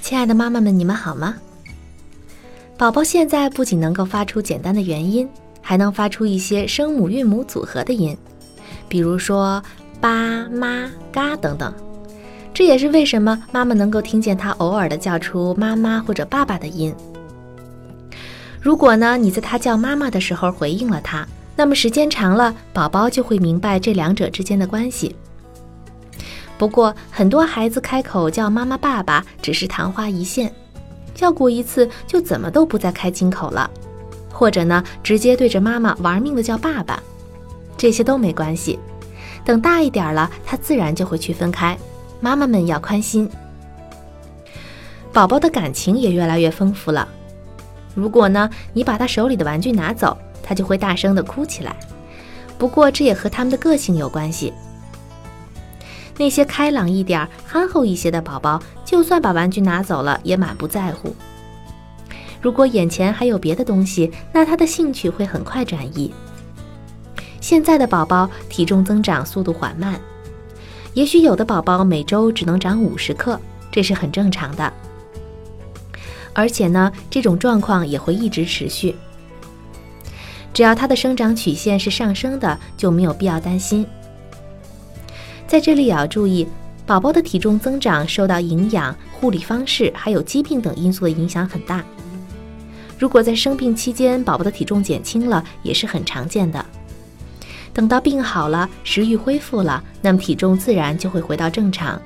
亲爱的妈妈们，你们好吗？宝宝现在不仅能够发出简单的元音，还能发出一些声母韵母组合的音，比如说爸、妈、嘎等等。这也是为什么妈妈能够听见他偶尔的叫出妈妈或者爸爸的音。如果呢，你在他叫妈妈的时候回应了他，那么时间长了，宝宝就会明白这两者之间的关系。不过，很多孩子开口叫妈妈、爸爸只是昙花一现，叫过一次就怎么都不再开金口了，或者呢，直接对着妈妈玩命的叫爸爸，这些都没关系。等大一点了，他自然就会区分开。妈妈们要宽心，宝宝的感情也越来越丰富了。如果呢，你把他手里的玩具拿走，他就会大声的哭起来。不过这也和他们的个性有关系。那些开朗一点、憨厚一些的宝宝，就算把玩具拿走了，也满不在乎。如果眼前还有别的东西，那他的兴趣会很快转移。现在的宝宝体重增长速度缓慢。也许有的宝宝每周只能长五十克，这是很正常的。而且呢，这种状况也会一直持续。只要他的生长曲线是上升的，就没有必要担心。在这里也要注意，宝宝的体重增长受到营养、护理方式还有疾病等因素的影响很大。如果在生病期间宝宝的体重减轻了，也是很常见的。等到病好了，食欲恢复了，那么体重自然就会回到正常。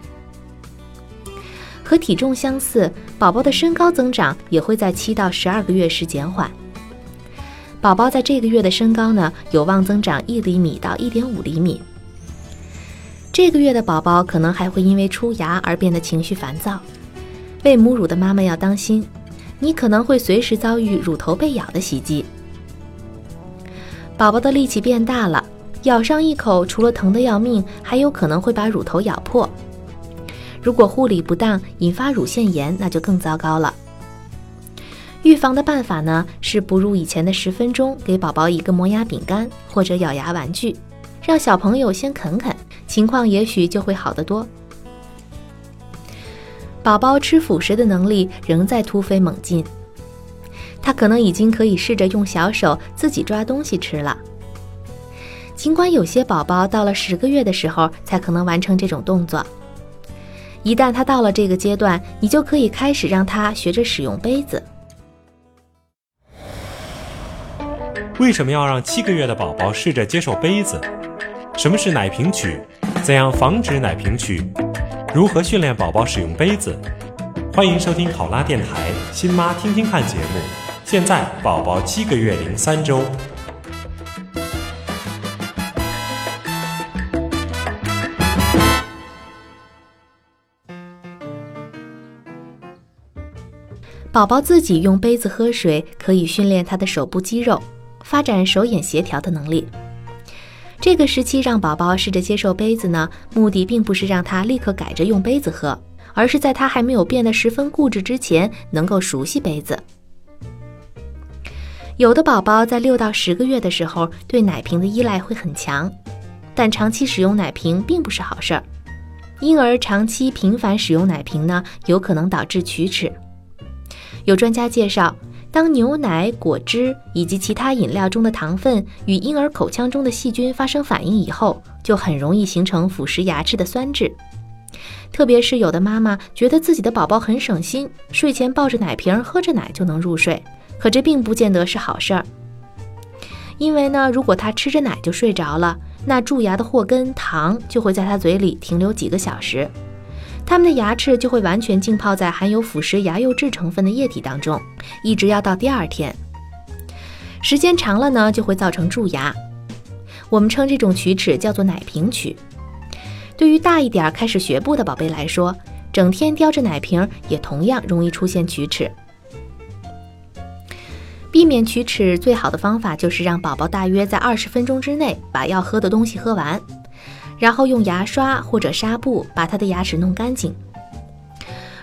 和体重相似，宝宝的身高增长也会在七到十二个月时减缓。宝宝在这个月的身高呢，有望增长一厘米到一点五厘米。这个月的宝宝可能还会因为出牙而变得情绪烦躁。喂母乳的妈妈要当心，你可能会随时遭遇乳头被咬的袭击。宝宝的力气变大了。咬上一口，除了疼得要命，还有可能会把乳头咬破。如果护理不当，引发乳腺炎，那就更糟糕了。预防的办法呢，是哺乳以前的十分钟，给宝宝一个磨牙饼干或者咬牙玩具，让小朋友先啃啃，情况也许就会好得多。宝宝吃辅食的能力仍在突飞猛进，他可能已经可以试着用小手自己抓东西吃了。尽管有些宝宝到了十个月的时候才可能完成这种动作，一旦他到了这个阶段，你就可以开始让他学着使用杯子。为什么要让七个月的宝宝试着接受杯子？什么是奶瓶曲？怎样防止奶瓶曲？如何训练宝宝使用杯子？欢迎收听考拉电台新妈听听看节目。现在宝宝七个月零三周。宝宝自己用杯子喝水，可以训练他的手部肌肉，发展手眼协调的能力。这个时期让宝宝试着接受杯子呢，目的并不是让他立刻改着用杯子喝，而是在他还没有变得十分固执之前，能够熟悉杯子。有的宝宝在六到十个月的时候，对奶瓶的依赖会很强，但长期使用奶瓶并不是好事儿。婴儿长期频繁使用奶瓶呢，有可能导致龋齿。有专家介绍，当牛奶、果汁以及其他饮料中的糖分与婴儿口腔中的细菌发生反应以后，就很容易形成腐蚀牙齿的酸质。特别是有的妈妈觉得自己的宝宝很省心，睡前抱着奶瓶喝着奶就能入睡，可这并不见得是好事儿。因为呢，如果他吃着奶就睡着了，那蛀牙的祸根糖就会在他嘴里停留几个小时。他们的牙齿就会完全浸泡在含有腐蚀牙釉质成分的液体当中，一直要到第二天。时间长了呢，就会造成蛀牙。我们称这种龋齿叫做奶瓶龋。对于大一点开始学步的宝贝来说，整天叼着奶瓶也同样容易出现龋齿。避免龋齿最好的方法就是让宝宝大约在二十分钟之内把要喝的东西喝完，然后用牙刷或者纱布把他的牙齿弄干净。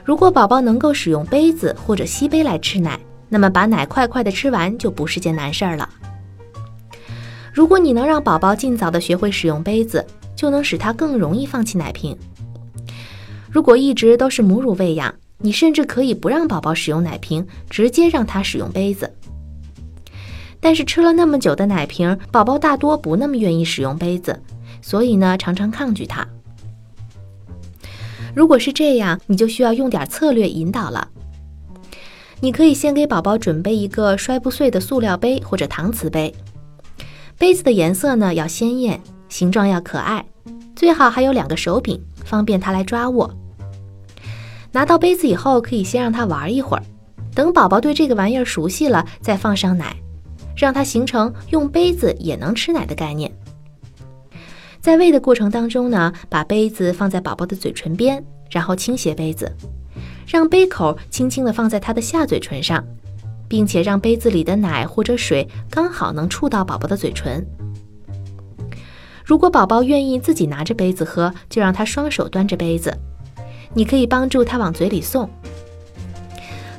如果宝宝能够使用杯子或者吸杯来吃奶，那么把奶快快的吃完就不是件难事儿了。如果你能让宝宝尽早的学会使用杯子，就能使他更容易放弃奶瓶。如果一直都是母乳喂养，你甚至可以不让宝宝使用奶瓶，直接让他使用杯子。但是吃了那么久的奶瓶，宝宝大多不那么愿意使用杯子，所以呢，常常抗拒它。如果是这样，你就需要用点策略引导了。你可以先给宝宝准备一个摔不碎的塑料杯或者搪瓷杯，杯子的颜色呢要鲜艳，形状要可爱，最好还有两个手柄，方便他来抓握。拿到杯子以后，可以先让他玩一会儿，等宝宝对这个玩意儿熟悉了，再放上奶。让他形成用杯子也能吃奶的概念。在喂的过程当中呢，把杯子放在宝宝的嘴唇边，然后倾斜杯子，让杯口轻轻地放在他的下嘴唇上，并且让杯子里的奶或者水刚好能触到宝宝的嘴唇。如果宝宝愿意自己拿着杯子喝，就让他双手端着杯子，你可以帮助他往嘴里送。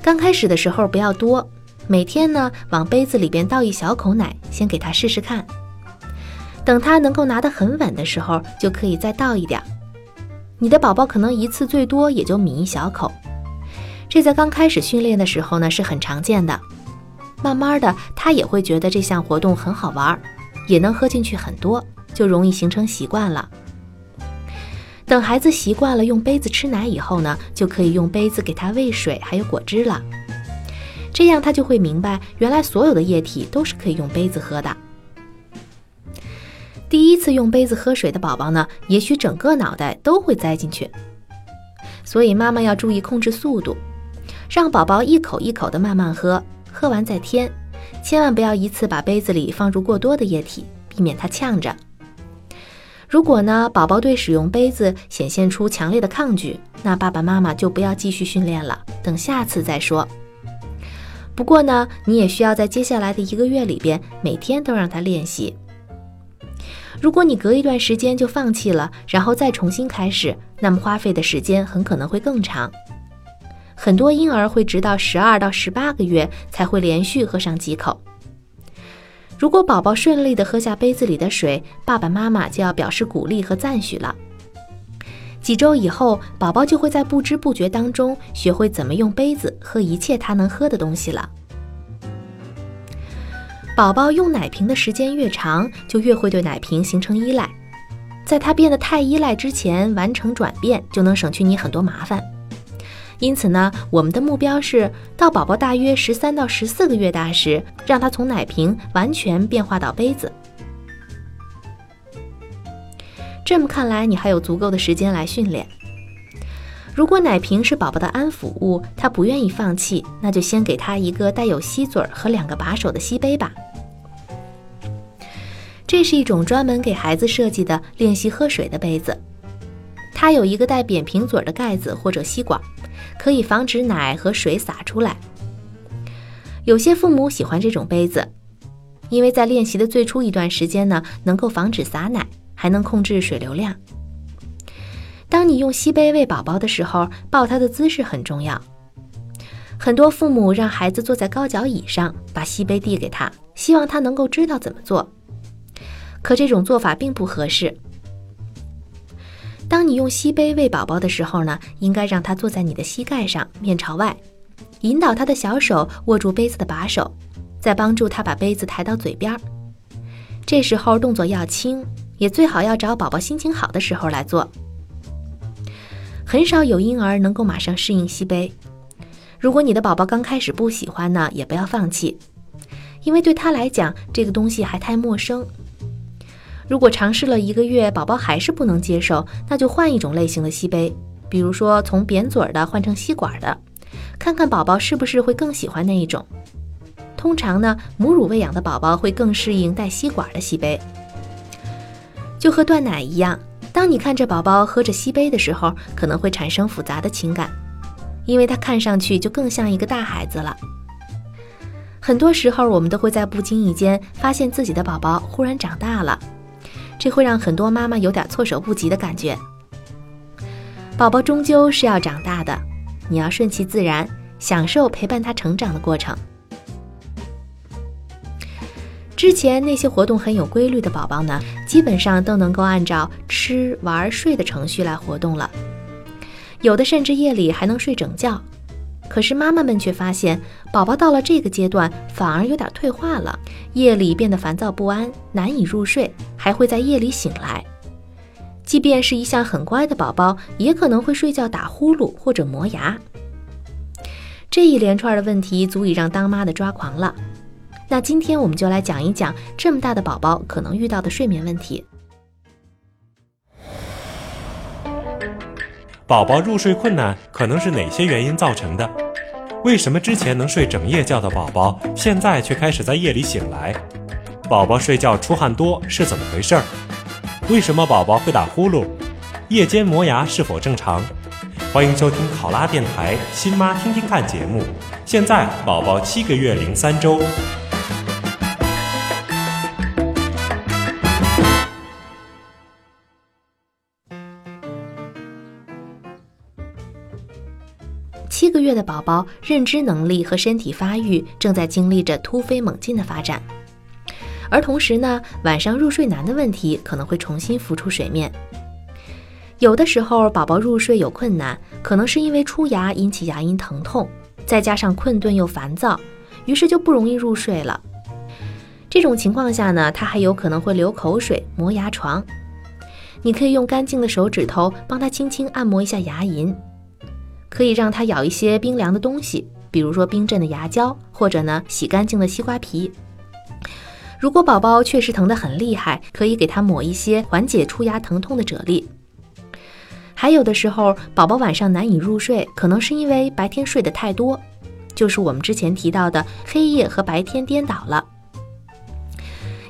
刚开始的时候不要多。每天呢，往杯子里边倒一小口奶，先给他试试看。等他能够拿得很稳的时候，就可以再倒一点。你的宝宝可能一次最多也就抿一小口，这在刚开始训练的时候呢是很常见的。慢慢的，他也会觉得这项活动很好玩，也能喝进去很多，就容易形成习惯了。等孩子习惯了用杯子吃奶以后呢，就可以用杯子给他喂水还有果汁了。这样他就会明白，原来所有的液体都是可以用杯子喝的。第一次用杯子喝水的宝宝呢，也许整个脑袋都会栽进去。所以妈妈要注意控制速度，让宝宝一口一口的慢慢喝，喝完再添，千万不要一次把杯子里放入过多的液体，避免他呛着。如果呢，宝宝对使用杯子显现出强烈的抗拒，那爸爸妈妈就不要继续训练了，等下次再说。不过呢，你也需要在接下来的一个月里边，每天都让他练习。如果你隔一段时间就放弃了，然后再重新开始，那么花费的时间很可能会更长。很多婴儿会直到十二到十八个月才会连续喝上几口。如果宝宝顺利地喝下杯子里的水，爸爸妈妈就要表示鼓励和赞许了。几周以后，宝宝就会在不知不觉当中学会怎么用杯子喝一切他能喝的东西了。宝宝用奶瓶的时间越长，就越会对奶瓶形成依赖。在他变得太依赖之前，完成转变就能省去你很多麻烦。因此呢，我们的目标是到宝宝大约十三到十四个月大时，让他从奶瓶完全变化到杯子。这么看来，你还有足够的时间来训练。如果奶瓶是宝宝的安抚物，他不愿意放弃，那就先给他一个带有吸嘴和两个把手的吸杯吧。这是一种专门给孩子设计的练习喝水的杯子，它有一个带扁平嘴的盖子或者吸管，可以防止奶和水洒出来。有些父母喜欢这种杯子，因为在练习的最初一段时间呢，能够防止洒奶。还能控制水流量。当你用吸杯喂宝宝的时候，抱他的姿势很重要。很多父母让孩子坐在高脚椅上，把吸杯递给他，希望他能够知道怎么做。可这种做法并不合适。当你用吸杯喂宝宝的时候呢，应该让他坐在你的膝盖上，面朝外，引导他的小手握住杯子的把手，再帮助他把杯子抬到嘴边。这时候动作要轻。也最好要找宝宝心情好的时候来做。很少有婴儿能够马上适应吸杯。如果你的宝宝刚开始不喜欢呢，也不要放弃，因为对他来讲这个东西还太陌生。如果尝试了一个月，宝宝还是不能接受，那就换一种类型的吸杯，比如说从扁嘴的换成吸管的，看看宝宝是不是会更喜欢那一种。通常呢，母乳喂养的宝宝会更适应带吸管的吸杯。就和断奶一样，当你看着宝宝喝着吸杯的时候，可能会产生复杂的情感，因为他看上去就更像一个大孩子了。很多时候，我们都会在不经意间发现自己的宝宝忽然长大了，这会让很多妈妈有点措手不及的感觉。宝宝终究是要长大的，你要顺其自然，享受陪伴他成长的过程。之前那些活动很有规律的宝宝呢，基本上都能够按照吃、玩、睡的程序来活动了，有的甚至夜里还能睡整觉。可是妈妈们却发现，宝宝到了这个阶段反而有点退化了，夜里变得烦躁不安，难以入睡，还会在夜里醒来。即便是一向很乖的宝宝，也可能会睡觉打呼噜或者磨牙。这一连串的问题足以让当妈的抓狂了。那今天我们就来讲一讲这么大的宝宝可能遇到的睡眠问题。宝宝入睡困难可能是哪些原因造成的？为什么之前能睡整夜觉的宝宝，现在却开始在夜里醒来？宝宝睡觉出汗多是怎么回事儿？为什么宝宝会打呼噜？夜间磨牙是否正常？欢迎收听考拉电台新妈听听看节目。现在宝宝七个月零三周。月的宝宝认知能力和身体发育正在经历着突飞猛进的发展，而同时呢，晚上入睡难的问题可能会重新浮出水面。有的时候，宝宝入睡有困难，可能是因为出牙引起牙龈疼痛，再加上困顿又烦躁，于是就不容易入睡了。这种情况下呢，他还有可能会流口水、磨牙床。你可以用干净的手指头帮他轻轻按摩一下牙龈。可以让他咬一些冰凉的东西，比如说冰镇的牙胶，或者呢洗干净的西瓜皮。如果宝宝确实疼得很厉害，可以给他抹一些缓解出牙疼痛的啫喱。还有的时候，宝宝晚上难以入睡，可能是因为白天睡得太多，就是我们之前提到的黑夜和白天颠倒了。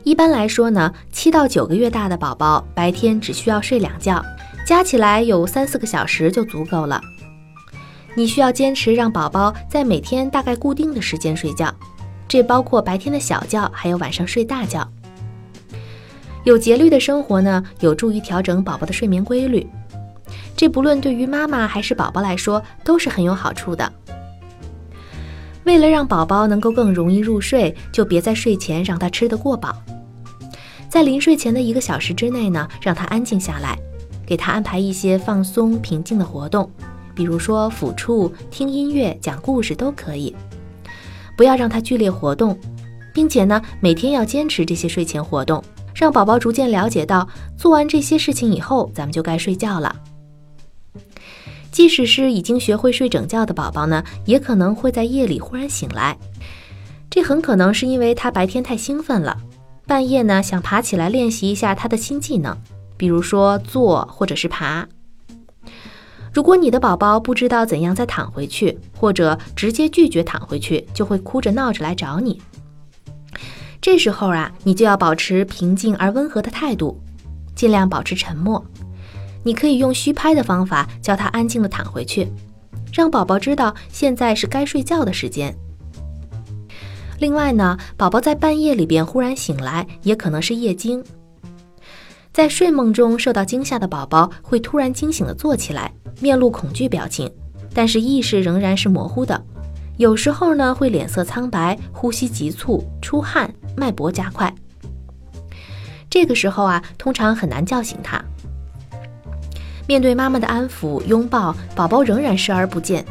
一般来说呢，七到九个月大的宝宝白天只需要睡两觉，加起来有三四个小时就足够了。你需要坚持让宝宝在每天大概固定的时间睡觉，这包括白天的小觉，还有晚上睡大觉。有节律的生活呢，有助于调整宝宝的睡眠规律，这不论对于妈妈还是宝宝来说都是很有好处的。为了让宝宝能够更容易入睡，就别在睡前让他吃得过饱，在临睡前的一个小时之内呢，让他安静下来，给他安排一些放松平静的活动。比如说抚触、听音乐、讲故事都可以，不要让他剧烈活动，并且呢，每天要坚持这些睡前活动，让宝宝逐渐了解到，做完这些事情以后，咱们就该睡觉了。即使是已经学会睡整觉的宝宝呢，也可能会在夜里忽然醒来，这很可能是因为他白天太兴奋了，半夜呢想爬起来练习一下他的新技能，比如说坐或者是爬。如果你的宝宝不知道怎样再躺回去，或者直接拒绝躺回去，就会哭着闹着来找你。这时候啊，你就要保持平静而温和的态度，尽量保持沉默。你可以用虚拍的方法叫他安静的躺回去，让宝宝知道现在是该睡觉的时间。另外呢，宝宝在半夜里边忽然醒来，也可能是夜惊。在睡梦中受到惊吓的宝宝会突然惊醒的坐起来。面露恐惧表情，但是意识仍然是模糊的。有时候呢，会脸色苍白、呼吸急促、出汗、脉搏加快。这个时候啊，通常很难叫醒他。面对妈妈的安抚、拥抱，宝宝仍然视而不见，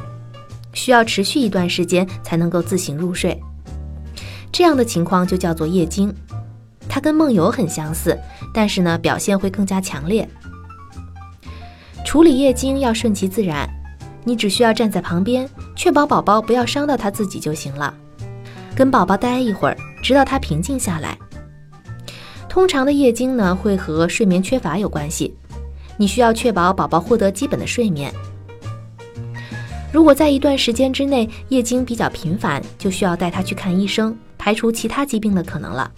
需要持续一段时间才能够自行入睡。这样的情况就叫做夜惊，它跟梦游很相似，但是呢，表现会更加强烈。处理夜惊要顺其自然，你只需要站在旁边，确保宝宝不要伤到他自己就行了。跟宝宝待一会儿，直到他平静下来。通常的夜惊呢，会和睡眠缺乏有关系，你需要确保宝宝获得基本的睡眠，如果在一段时间之内夜经比较频繁，就需要带他去看医生，排除其他疾病的可能了。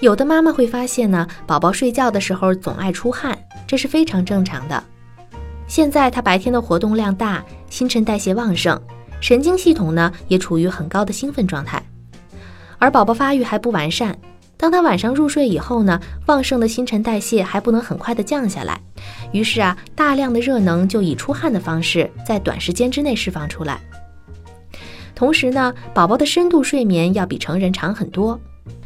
有的妈妈会发现呢，宝宝睡觉的时候总爱出汗，这是非常正常的。现在他白天的活动量大，新陈代谢旺盛，神经系统呢也处于很高的兴奋状态，而宝宝发育还不完善。当他晚上入睡以后呢，旺盛的新陈代谢还不能很快的降下来，于是啊，大量的热能就以出汗的方式在短时间之内释放出来。同时呢，宝宝的深度睡眠要比成人长很多，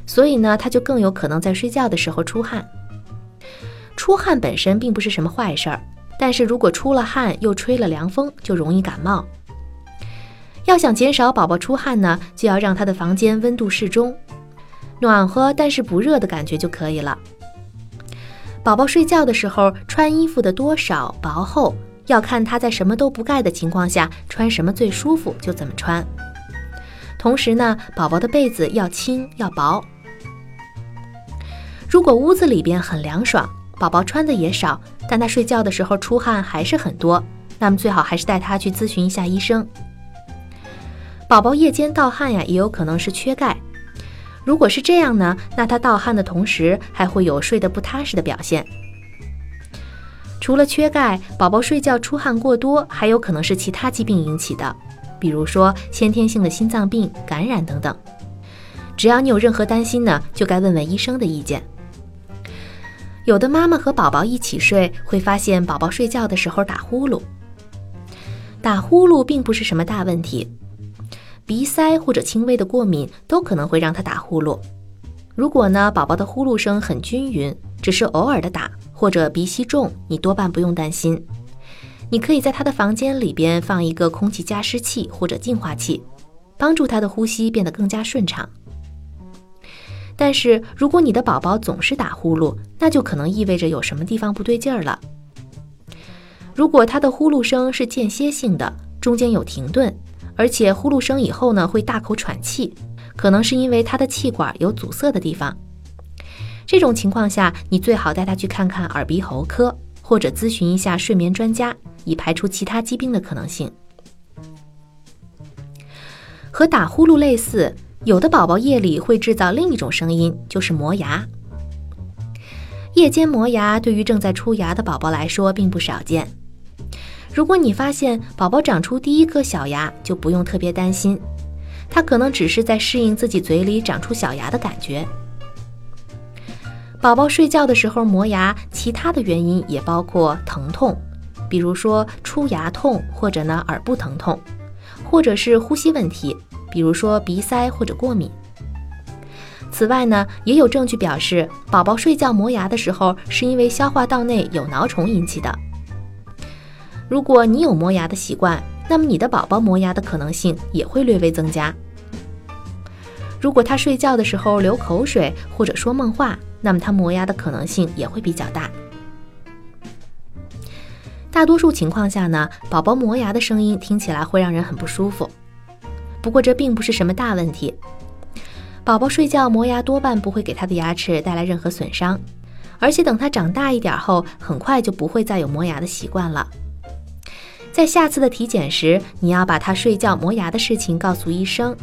所以呢，他就更有可能在睡觉的时候出汗。出汗本身并不是什么坏事儿，但是如果出了汗又吹了凉风，就容易感冒。要想减少宝宝出汗呢，就要让他的房间温度适中。暖和但是不热的感觉就可以了。宝宝睡觉的时候穿衣服的多少薄厚，要看他在什么都不盖的情况下穿什么最舒服就怎么穿。同时呢，宝宝的被子要轻要薄。如果屋子里边很凉爽，宝宝穿的也少，但他睡觉的时候出汗还是很多，那么最好还是带他去咨询一下医生。宝宝夜间盗汗呀，也有可能是缺钙。如果是这样呢，那他盗汗的同时还会有睡得不踏实的表现。除了缺钙，宝宝睡觉出汗过多，还有可能是其他疾病引起的，比如说先天性的心脏病、感染等等。只要你有任何担心呢，就该问问医生的意见。有的妈妈和宝宝一起睡，会发现宝宝睡觉的时候打呼噜。打呼噜并不是什么大问题。鼻塞或者轻微的过敏都可能会让他打呼噜。如果呢，宝宝的呼噜声很均匀，只是偶尔的打或者鼻息重，你多半不用担心。你可以在他的房间里边放一个空气加湿器或者净化器，帮助他的呼吸变得更加顺畅。但是如果你的宝宝总是打呼噜，那就可能意味着有什么地方不对劲儿了。如果他的呼噜声是间歇性的，中间有停顿。而且呼噜声以后呢，会大口喘气，可能是因为他的气管有阻塞的地方。这种情况下，你最好带他去看看耳鼻喉科，或者咨询一下睡眠专家，以排除其他疾病的可能性。和打呼噜类似，有的宝宝夜里会制造另一种声音，就是磨牙。夜间磨牙对于正在出牙的宝宝来说并不少见。如果你发现宝宝长出第一颗小牙，就不用特别担心，他可能只是在适应自己嘴里长出小牙的感觉。宝宝睡觉的时候磨牙，其他的原因也包括疼痛，比如说出牙痛，或者呢耳部疼痛，或者是呼吸问题，比如说鼻塞或者过敏。此外呢，也有证据表示，宝宝睡觉磨牙的时候，是因为消化道内有蛲虫引起的。如果你有磨牙的习惯，那么你的宝宝磨牙的可能性也会略微增加。如果他睡觉的时候流口水或者说梦话，那么他磨牙的可能性也会比较大。大多数情况下呢，宝宝磨牙的声音听起来会让人很不舒服。不过这并不是什么大问题。宝宝睡觉磨牙多半不会给他的牙齿带来任何损伤，而且等他长大一点后，很快就不会再有磨牙的习惯了。在下次的体检时，你要把他睡觉磨牙的事情告诉医生，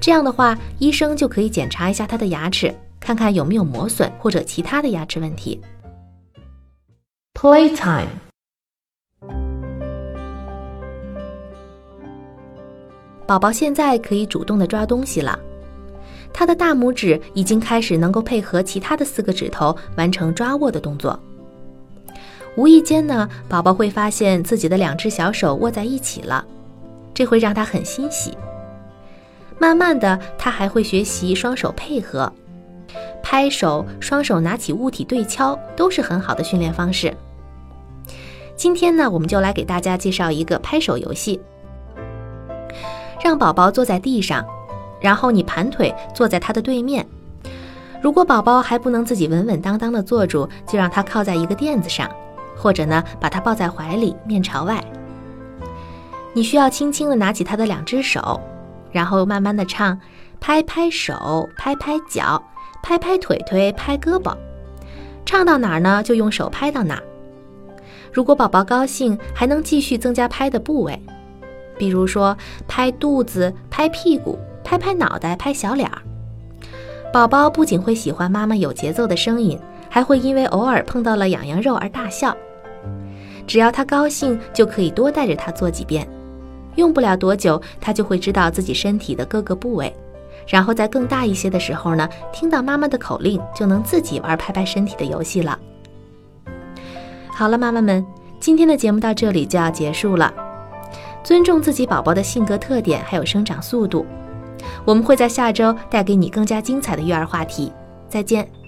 这样的话，医生就可以检查一下他的牙齿，看看有没有磨损或者其他的牙齿问题。Playtime，宝宝现在可以主动的抓东西了，他的大拇指已经开始能够配合其他的四个指头完成抓握的动作。无意间呢，宝宝会发现自己的两只小手握在一起了，这会让他很欣喜。慢慢的，他还会学习双手配合、拍手、双手拿起物体对敲，都是很好的训练方式。今天呢，我们就来给大家介绍一个拍手游戏。让宝宝坐在地上，然后你盘腿坐在他的对面。如果宝宝还不能自己稳稳当当的坐住，就让他靠在一个垫子上。或者呢，把他抱在怀里，面朝外。你需要轻轻地拿起他的两只手，然后慢慢地唱：拍拍手，拍拍脚，拍拍腿腿，拍胳膊。唱到哪儿呢，就用手拍到哪儿。如果宝宝高兴，还能继续增加拍的部位，比如说拍肚子、拍屁股、拍拍脑袋、拍小脸儿。宝宝不仅会喜欢妈妈有节奏的声音，还会因为偶尔碰到了痒痒肉而大笑。只要他高兴，就可以多带着他做几遍。用不了多久，他就会知道自己身体的各个部位。然后在更大一些的时候呢，听到妈妈的口令，就能自己玩拍拍身体的游戏了。好了，妈妈们，今天的节目到这里就要结束了。尊重自己宝宝的性格特点还有生长速度。我们会在下周带给你更加精彩的育儿话题。再见。